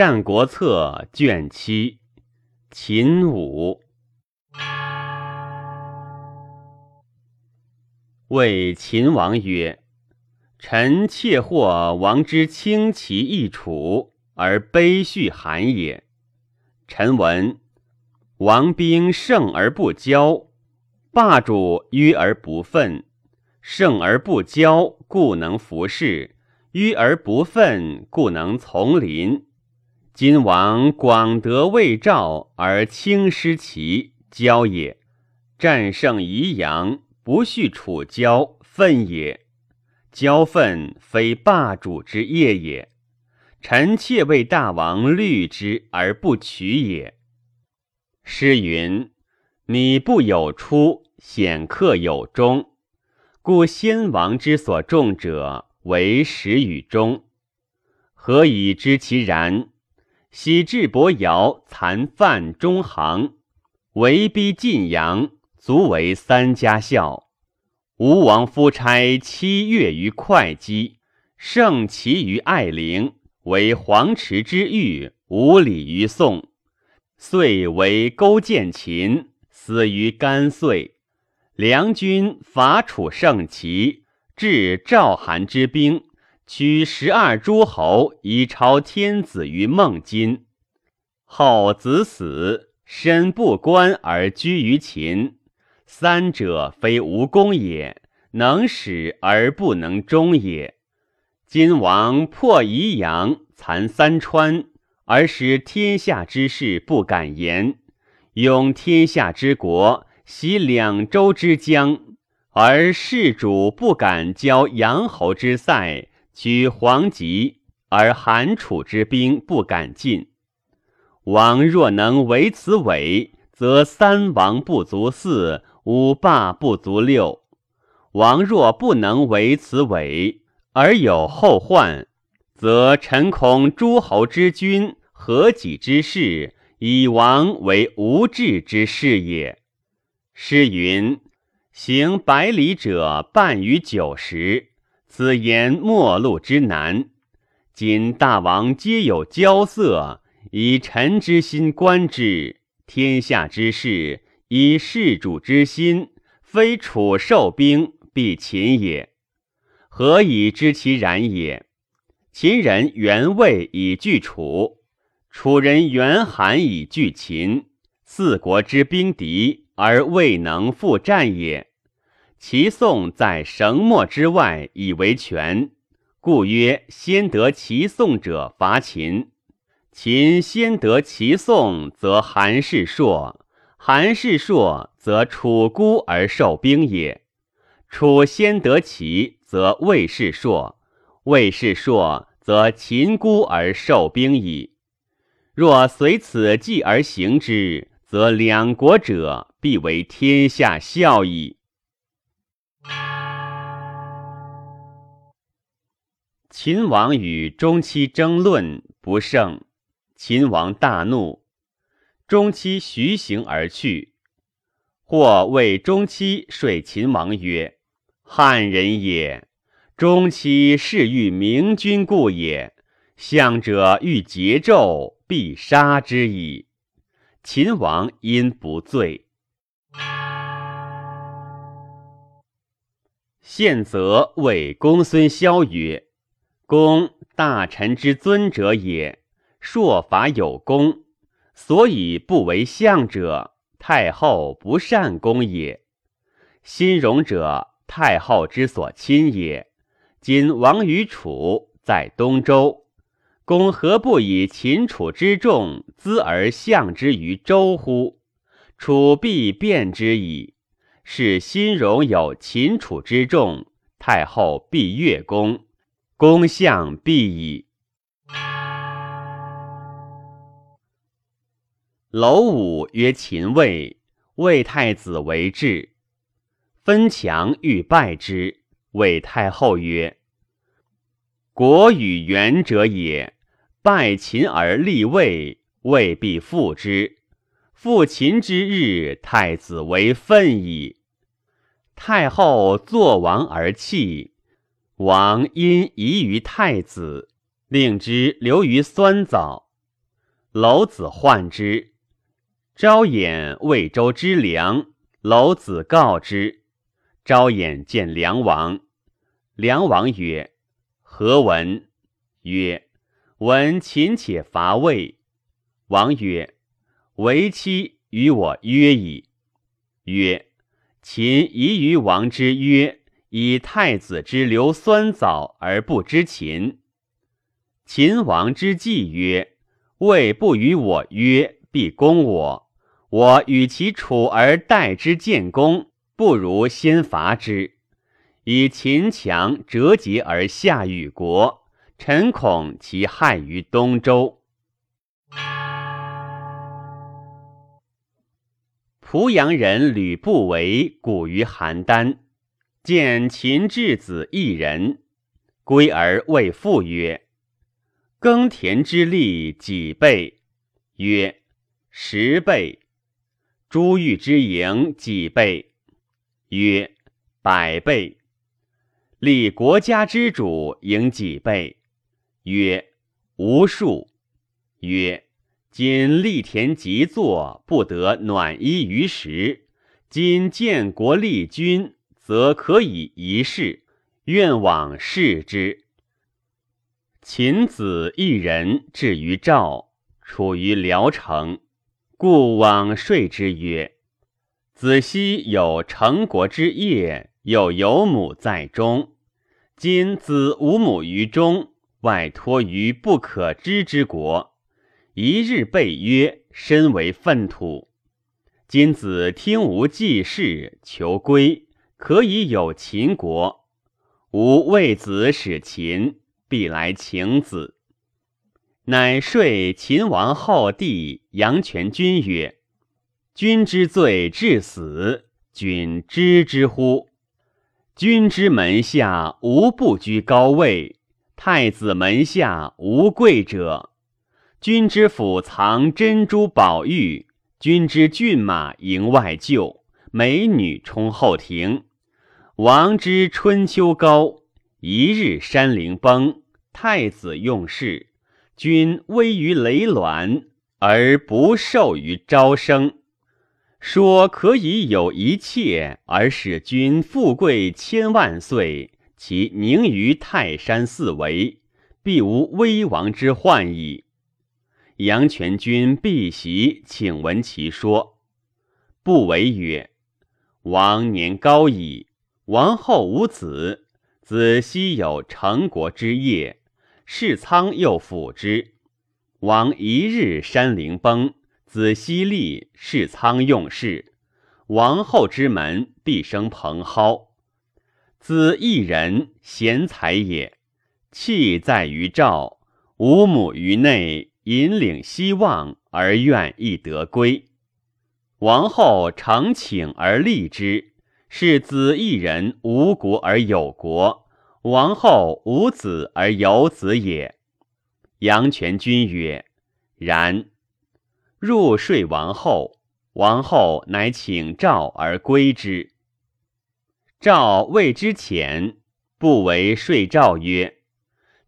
战国策》卷七，秦武。谓秦王曰：“臣窃获王之轻骑易楚，而卑恤韩也。臣闻王兵胜而不骄，霸主迂而不愤；胜而不骄，故能服侍；迂而不愤，故能从临。今王广德魏赵而轻失其骄也，战胜宜阳。”不恤楚骄愤也，骄愤非霸主之业也。臣妾为大王虑之而不取也。诗云：“你不有出，显客有终。”故先王之所重者为始与终。何以知其然？昔智伯尧残犯中行，围逼晋阳。足为三家孝。吴王夫差七月于会稽，胜其于爱陵，为黄池之玉，无礼于宋。遂为勾践秦，死于甘遂。梁军伐楚胜齐，至赵韩之兵，取十二诸侯以朝天子于孟津。后子死，身不官而居于秦。三者非无功也，能使而不能终也。今王破宜阳，残三川，而使天下之士不敢言；拥天下之国，袭两州之疆，而事主不敢交阳侯之塞，取黄棘，而韩楚之兵不敢进。王若能为此伪，则三王不足四。五霸不足六，王若不能为此伪，而有后患，则臣恐诸侯之君何己之事，以王为无志之事也。诗云：“行百里者半于九十，此言末路之难。今大王皆有骄色，以臣之心观之，天下之事。”以事主之心，非楚受兵必秦也。何以知其然也？秦人原魏以拒楚，楚人原韩以拒秦。四国之兵敌，而未能复战也。其宋在绳墨之外以为权，故曰：先得其宋者伐秦。秦先得其宋，则韩氏硕。韩氏硕，则楚孤而受兵也；楚先得齐，则魏氏硕；魏氏硕，则秦孤而受兵矣。若随此计而行之，则两国者必为天下笑矣。秦王与中期争论不胜，秦王大怒。中期徐行而去，或谓中期说秦王曰：“汉人也，中期是欲明君故也。相者欲桀纣，必杀之矣。”秦王因不罪。宪则谓公孙萧曰：“公大臣之尊者也，朔法有功。”所以不为相者，太后不善公也。新荣者，太后之所亲也。今王于楚，在东周，公何不以秦楚之众资而相之于周乎？楚必变之矣。是新荣有秦楚之众，太后必越公，公相必矣。楼武曰：“秦魏，魏太子为质，分强欲败之。魏太后曰：‘国与元者也，败秦而立魏，魏必复之。复秦之日，太子为愤矣。’太后作王而弃，王因疑于太子，令之留于酸枣。楼子患之。昭衍魏州之良，楼子告之。昭衍见梁王，梁王曰：“何闻？”曰：“闻秦且伐魏。”王曰：“为妻与我约矣。”曰：“秦疑于王之约，以太子之流酸枣而不知秦。秦王之计曰：‘魏不与我约，必攻我。我与其处而待之建功，不如先伐之，以秦强折节而下与国。臣恐其害于东周。’”濮阳人吕不韦古于邯郸，见秦质子一人，归而谓父曰：“耕田之利几倍？”曰：“十倍。”珠玉之盈几倍？曰：“百倍。”立国家之主盈几倍？曰：“无数。”曰。今立田即作，不得暖衣于时。今建国立君，则可以一试。愿往视之。秦子一人至于赵，处于聊城，故往说之曰：“子奚有成国之业，又有母在中。今子无母于中，外托于不可知之国。”一日被约，身为粪土。今子听无济事，求归，可以有秦国。吾为子使秦，必来请子。乃说秦王后弟杨泉君曰：“君之罪至死，君知之乎？君之门下无不居高位，太子门下无贵者。”君之府藏珍珠宝玉，君之骏马迎外厩，美女充后庭。王之春秋高，一日山陵崩，太子用事，君危于雷卵，而不受于朝生。说可以有一切，而使君富贵千万岁，其宁于泰山四围，必无危亡之患矣。杨泉君避席，请闻其说。不为曰：“王年高矣，王后无子，子奚有成国之业，世苍又辅之。王一日山陵崩，子奚立，世苍用事，王后之门必生蓬蒿。子一人，贤才也，气在于赵，无母于内。”引领希望而愿亦得归，王后常请而立之，是子一人无国而有国，王后无子而有子也。杨泉君曰：“然。”入睡王后，王后乃请赵而归之。赵谓之浅，不为睡赵曰：“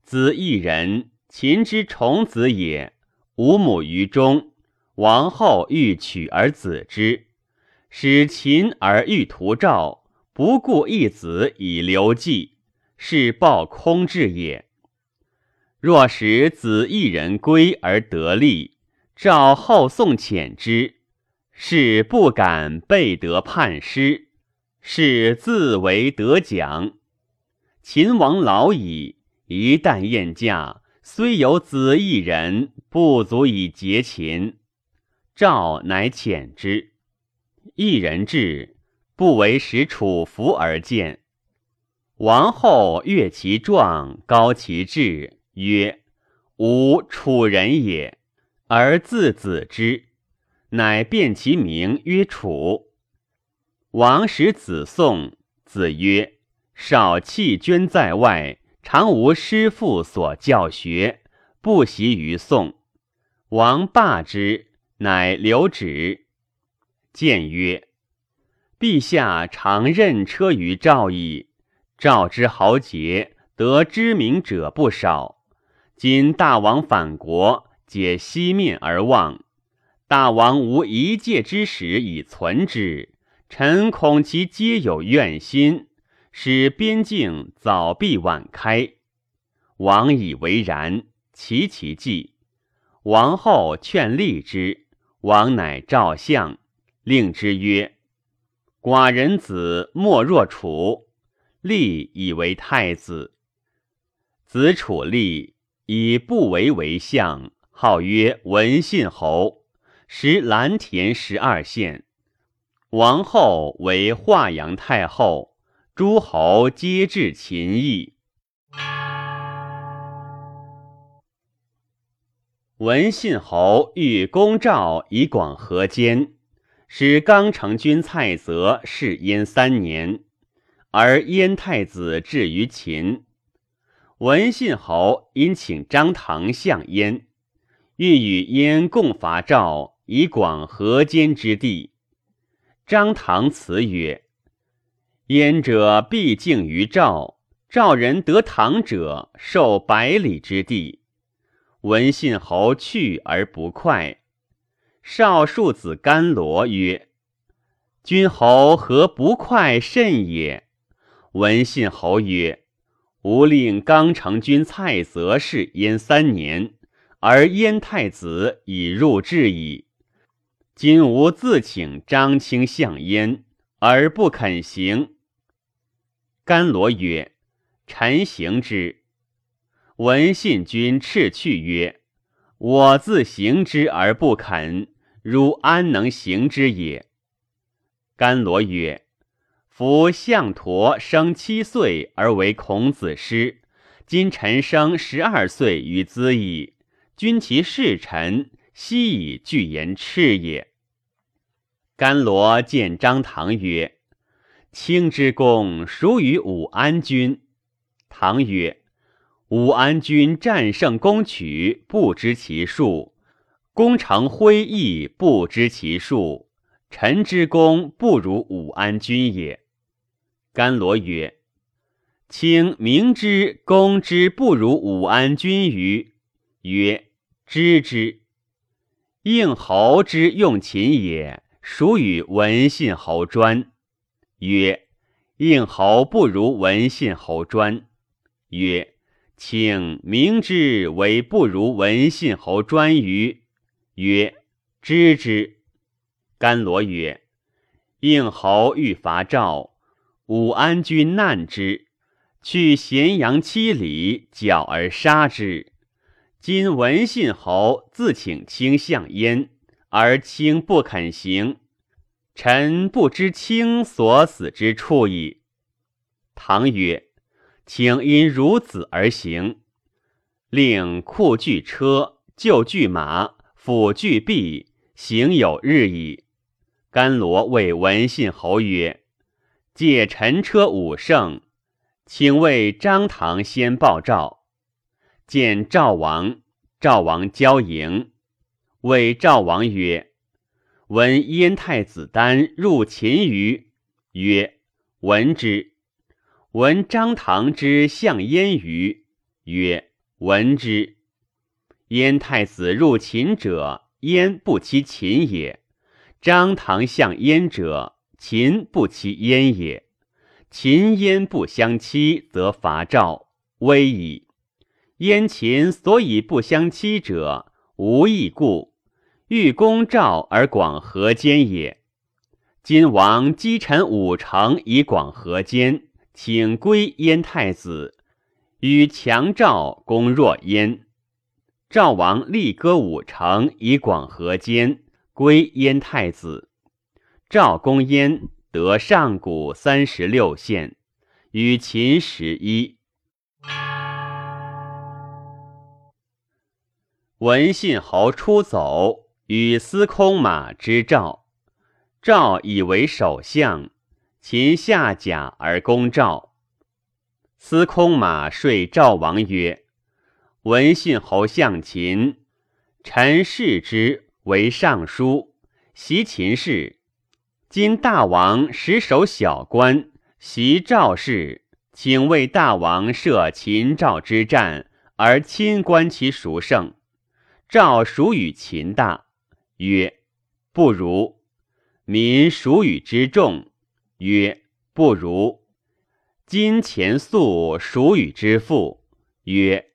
子一人。”秦之重子也，无母于中，王后欲取而子之，使秦而欲图赵，不顾一子以留计，是报空志也。若使子一人归而得利，赵后送遣之，是不敢背得叛师，是自为得奖。秦王老矣，一旦宴驾。虽有子一人，不足以结秦。赵乃遣之。一人至，不为使楚服而见。王后悦其状，高其志，曰：“吾楚人也。”而自子之，乃变其名曰楚。王使子送，子曰：“少弃捐在外。”常无师父所教学，不习于宋。王罢之，乃留止。谏曰：“陛下常任车于赵矣。赵之豪杰，得知名者不少。今大王反国，皆西面而望。大王无一介之使以存之，臣恐其皆有怨心，使边境早闭晚开。王以为然，其其计。王后劝立之，王乃召相，令之曰：“寡人子莫若楚。”立以为太子。子楚立以不为为相，号曰文信侯，食蓝田十二县。王后为华阳太后，诸侯皆至秦邑。文信侯欲攻赵以广河间，使刚成君蔡泽弑燕三年，而燕太子至于秦。文信侯因请张唐相燕，欲与燕共伐赵以广河间之地。张唐辞曰：“燕者必敬于赵，赵人得唐者，受百里之地。”文信侯去而不快。少庶子甘罗曰：“君侯何不快甚也？”文信侯曰：“吾令刚成君蔡泽弑燕三年，而燕太子已入至矣。今吾自请张清相燕，而不肯行。”甘罗曰：“臣行之。”文信君斥去曰：“我自行之而不肯，汝安能行之也？”甘罗曰：“夫项佗生七岁而为孔子师，今臣生十二岁于兹矣。君其视臣，悉以具言赤也。”甘罗见张唐曰：“卿之功孰与武安君？”唐曰。武安君战胜攻取，不知其数；功成挥易，不知其数。臣之功不如武安君也。甘罗曰：“卿明知功之不如武安君于？”曰：“知之。”应侯之用秦也，属与文信侯专？曰：“应侯不如文信侯专。”曰。请明之为不如文信侯专于？曰：知之。甘罗曰：应侯欲伐赵，武安君难之，去咸阳七里，剿而杀之。今闻信侯自请卿相焉，而卿不肯行，臣不知卿所死之处矣。唐曰。请因孺子而行，令库具车，就具马，辅具璧，行有日矣。甘罗谓文信侯曰：“借陈车五乘，请为张唐先报赵。见赵王，赵王交迎，谓赵王曰：‘闻燕太子丹入秦于？’曰：‘闻之。’闻张唐之相燕于？曰：闻之。燕太子入秦者，燕不欺秦也；张唐相燕者，秦不欺燕也。秦燕不相欺，则伐赵，危矣。燕秦所以不相欺者，无异故，欲攻赵而广河间也。今王击臣五城以广河间。请归燕太子，与强赵攻若燕。赵王立歌五城以广河间，归燕太子。赵公燕，得上古三十六县，与秦十一。文信侯出走，与司空马之赵，赵以为首相。秦下甲而攻赵，司空马说赵王曰：“闻信侯向秦，臣视之为尚书，袭秦事。今大王实守小官，袭赵氏，请为大王设秦赵之战，而亲观其孰胜。赵属与秦大，曰：不如。民孰与之众，曰：不如。金钱粟属与之富，曰：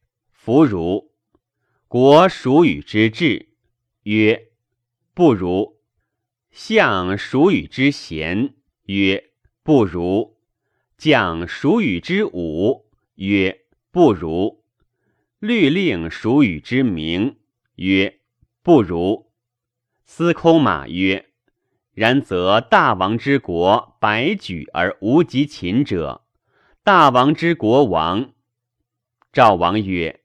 弗如。国属与之治，曰：不如。相属与之贤，曰：不如。将属与之武，曰：不如。律令属与之明，曰：不如。司空马曰：然则大王之国百举而无及秦者，大王之国亡。赵王曰：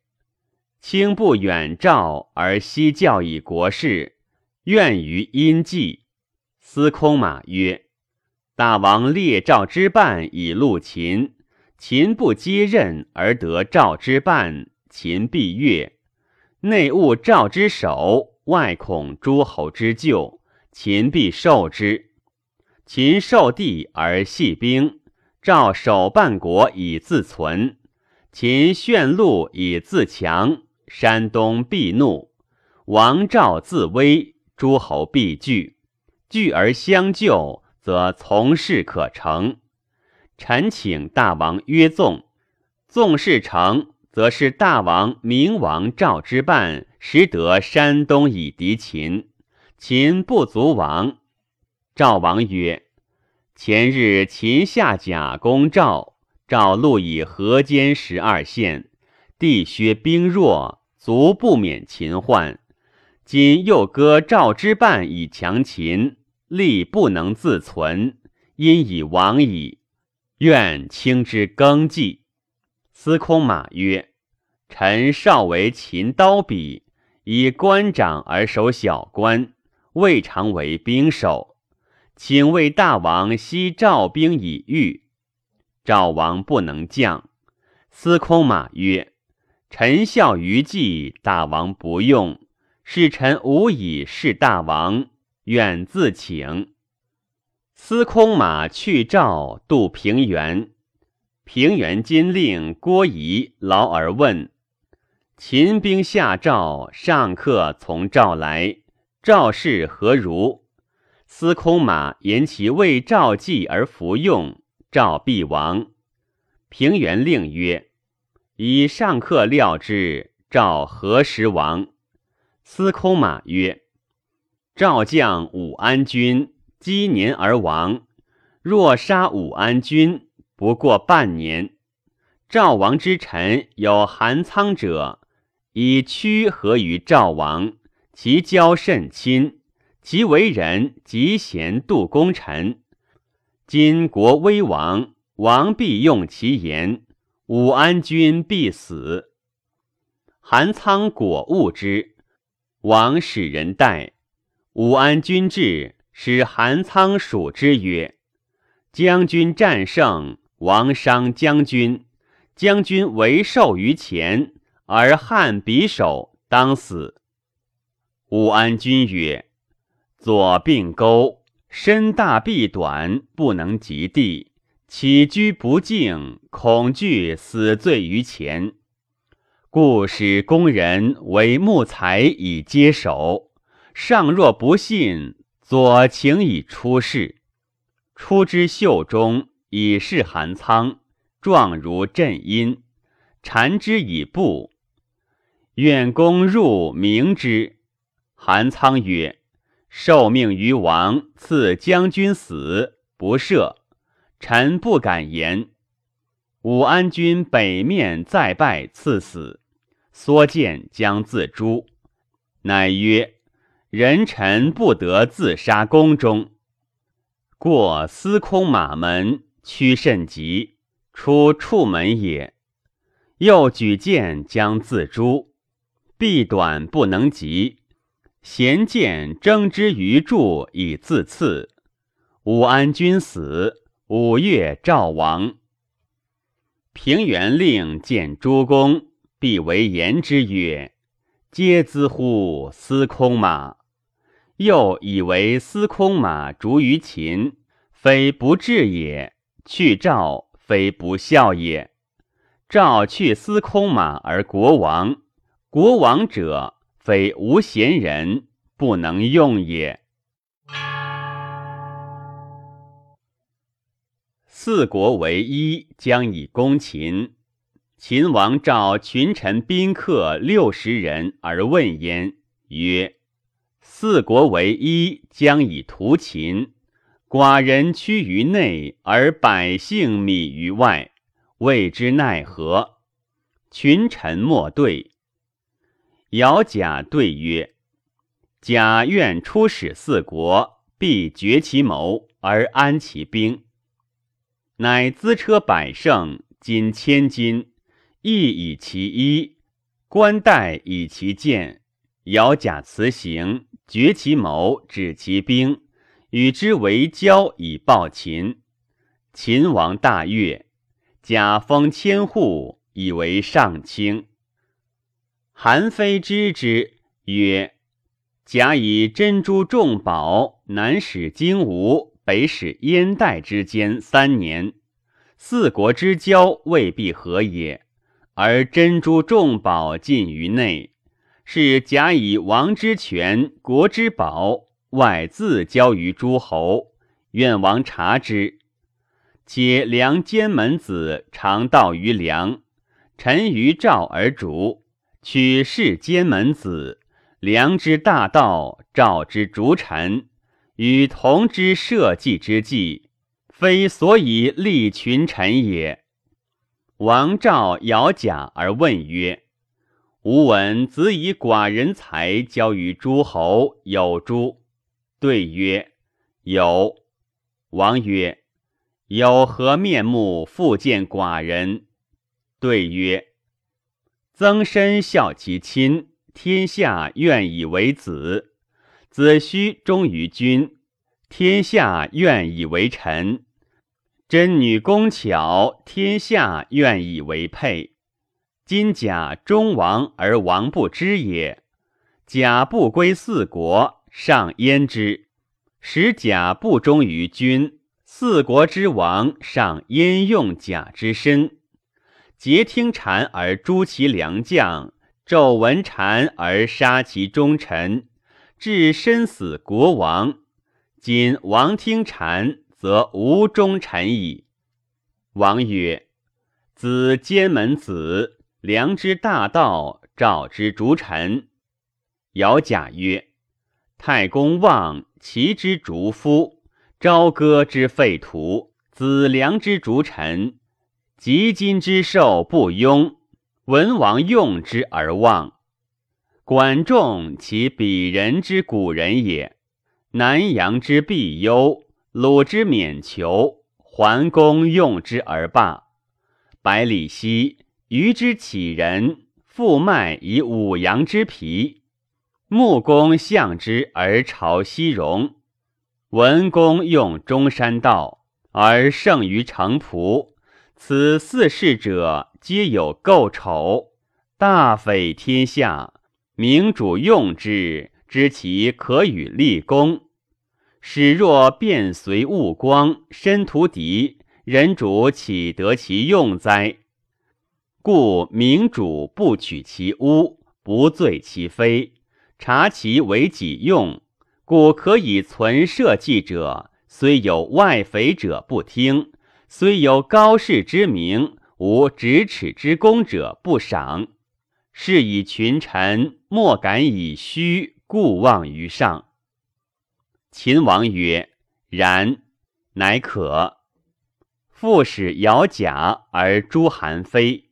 卿不远赵而西教以国事，愿于阴计。司空马曰：大王列赵之半以戮秦，秦不接任而得赵之半。秦必悦，内务赵之首，外恐诸侯之救，秦必受之。秦受地而系兵，赵守半国以自存。秦炫路以自强，山东必怒。王赵自危，诸侯必惧。惧而相救，则从事可成。臣请大王约纵，纵事成。则是大王明王赵之半，实得山东以敌秦，秦不足亡。赵王曰：“前日秦下甲攻赵，赵路以河间十二县，地削兵弱，足不免秦患。今又割赵之半以强秦，力不能自存，因以亡矣。愿卿之更纪。”司空马曰：“臣少为秦刀笔，以官长而守小官，未尝为兵守。请为大王悉召兵以御。”赵王不能降。司空马曰：“臣效于计，大王不用，使臣无以事大王，愿自请。”司空马去赵，渡平原。平原金令郭仪劳而问：秦兵下赵，上客从赵来，赵氏何如？司空马言其为赵计而服用，赵必亡。平原令曰：以上客料之，赵何时亡？司空马曰：赵将武安君积年而亡，若杀武安君。不过半年，赵王之臣有韩仓者，以屈合于赵王，其交甚亲，其为人极贤度功臣。今国危亡，王必用其言，武安君必死。韩仓果恶之，王使人待。武安君至，使韩仓属之曰：“将军战胜。”王伤将军，将军为受于前，而汉匕首，当死。武安君曰：“左并钩，身大臂短，不能及地，起居不敬，恐惧死罪于前，故使工人为木材以接手。上若不信，左请以出世，出之袖中。”以示韩仓，状如震音，缠之以布。愿公入明之。韩仓曰：“受命于王，赐将军死，不赦。臣不敢言。”武安君北面再拜，赐死。缩剑将自诛，乃曰：“人臣不得自杀宫中。”过司空马门。屈甚急，出处门也。又举剑将自诛，臂短不能及，衔剑争之于柱以自刺。武安君死，五月赵王。平原令见诸公，必为言之曰：“皆资乎司空马！”又以为司空马逐于秦，非不智也。去赵非不孝也。赵去司空马而国亡，国亡者非无贤人不能用也。四国为一，将以攻秦。秦王召群臣宾客六十人而问焉，曰：“四国为一，将以图秦。寡人屈于内，而百姓靡于外，谓之奈何？”群臣莫对。姚贾对曰：“贾愿出使四国，必绝其谋而安其兵。”乃资车百乘，金千金，亦以其衣，冠带以其剑。摇甲辞行，绝其谋，止其兵，与之为交，以报秦。秦王大悦，甲封千户，以为上卿。韩非知之，曰：“甲以珍珠重宝，难使荆吴。”北使燕代之间三年，四国之交未必合也。而珍珠重宝尽于内，是假以王之权、国之宝，外自交于诸侯。愿王察之。且梁监门子常道于梁，臣于赵而逐，取士监门子，梁之大道，赵之逐臣。与同之社稷之计，非所以立群臣也。王召姚贾而问曰：“吾闻子以寡人才交于诸侯，有诸？”对曰：“有。”王曰：“有何面目复见寡人？”对曰：“曾参孝其亲，天下愿以为子。”子虚忠于君，天下愿以为臣；真女工巧，天下愿以为配。今甲忠王而王不知也。甲不归四国，上焉之；使甲不忠于君，四国之王上焉用甲之身？节听谗而诛其良将，纣闻谗而杀其忠臣。至身死国王，今王听谗，则无忠臣矣。王曰：“子监门子，良之大道，赵之逐臣。”姚贾曰：“太公望齐之逐夫，朝歌之废徒，子良之逐臣，及今之寿不庸，文王用之而忘。”管仲其鄙人之古人也，南阳之必忧，鲁之免求，桓公用之而罢。百里奚虞之乞人，复卖以五羊之皮。穆公相之而朝西戎，文公用中山道而胜于城濮。此四事者，皆有构丑，大匪天下。明主用之，知其可与立功。使若变随物光，身图敌，人主岂得其用哉？故明主不取其污，不罪其非，察其为己用，故可以存社稷者。虽有外肥者不听，虽有高士之名，无咫尺之功者不赏。是以群臣莫敢以虚故望于上。秦王曰：“然，乃可。”复使姚贾而诛韩非。